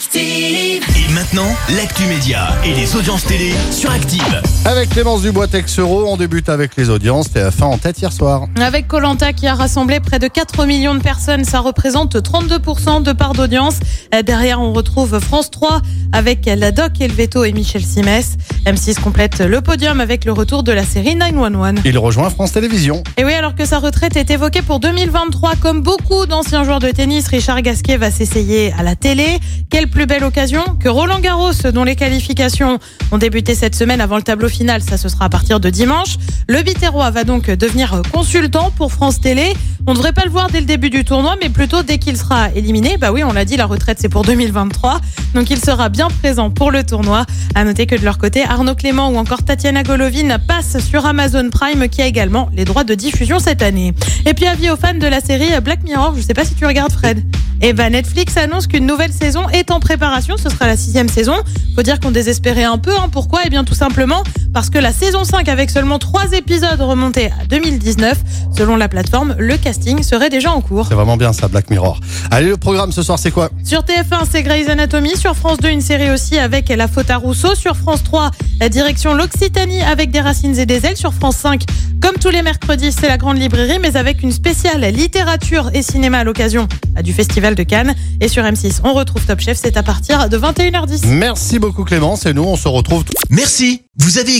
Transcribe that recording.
Active. Et maintenant, l'actu média et les audiences télé sur Active. Avec Clémence Dubois Texero, on débute avec les audiences. TF1 en tête hier soir. Avec Colanta qui a rassemblé près de 4 millions de personnes, ça représente 32% de part d'audience. Euh, Derrière, on retrouve France 3 avec la Doc Elveto et Michel Simès. M6 complète le podium avec le retour de la série 911. Il rejoint France Télévisions. Et oui, alors que sa retraite est évoquée pour 2023, comme beaucoup d'anciens joueurs de tennis, Richard Gasquet va s'essayer à la télé. Quelle plus belle occasion que Roland Garros, dont les qualifications ont débuté cette semaine avant le tableau final. Ça, ce sera à partir de dimanche. Le Biterrois va donc devenir consultant pour France Télé. On ne devrait pas le voir dès le début du tournoi, mais plutôt dès qu'il sera éliminé. Bah oui, on l'a dit, la retraite c'est pour 2023. Donc il sera bien présent pour le tournoi. À noter que de leur côté, Arnaud Clément ou encore Tatiana Golovin passent sur Amazon Prime, qui a également les droits de diffusion cette année. Et puis avis aux fans de la série Black Mirror, je sais pas si tu regardes Fred. Et ben Netflix annonce qu'une nouvelle saison est en préparation. Ce sera la sixième saison. Faut dire qu'on désespérait un peu. Hein. Pourquoi? Eh bien tout simplement parce que la saison 5 avec seulement trois épisodes remontés à 2019, selon la plateforme, le casting serait déjà en cours. C'est vraiment bien ça, Black Mirror. Allez, le programme ce soir, c'est quoi? Sur TF1, c'est Grey's Anatomy. Sur France 2, une série aussi avec La faute à Rousseau. Sur France 3, la direction l'Occitanie avec des racines et des ailes. Sur France 5, comme tous les mercredis, c'est la grande librairie, mais avec une spéciale littérature et cinéma à l'occasion du Festival de Cannes. Et sur M6, on retrouve Top Chef. C'est à partir de 21h10. Merci beaucoup Clémence et nous on se retrouve Merci. Vous avez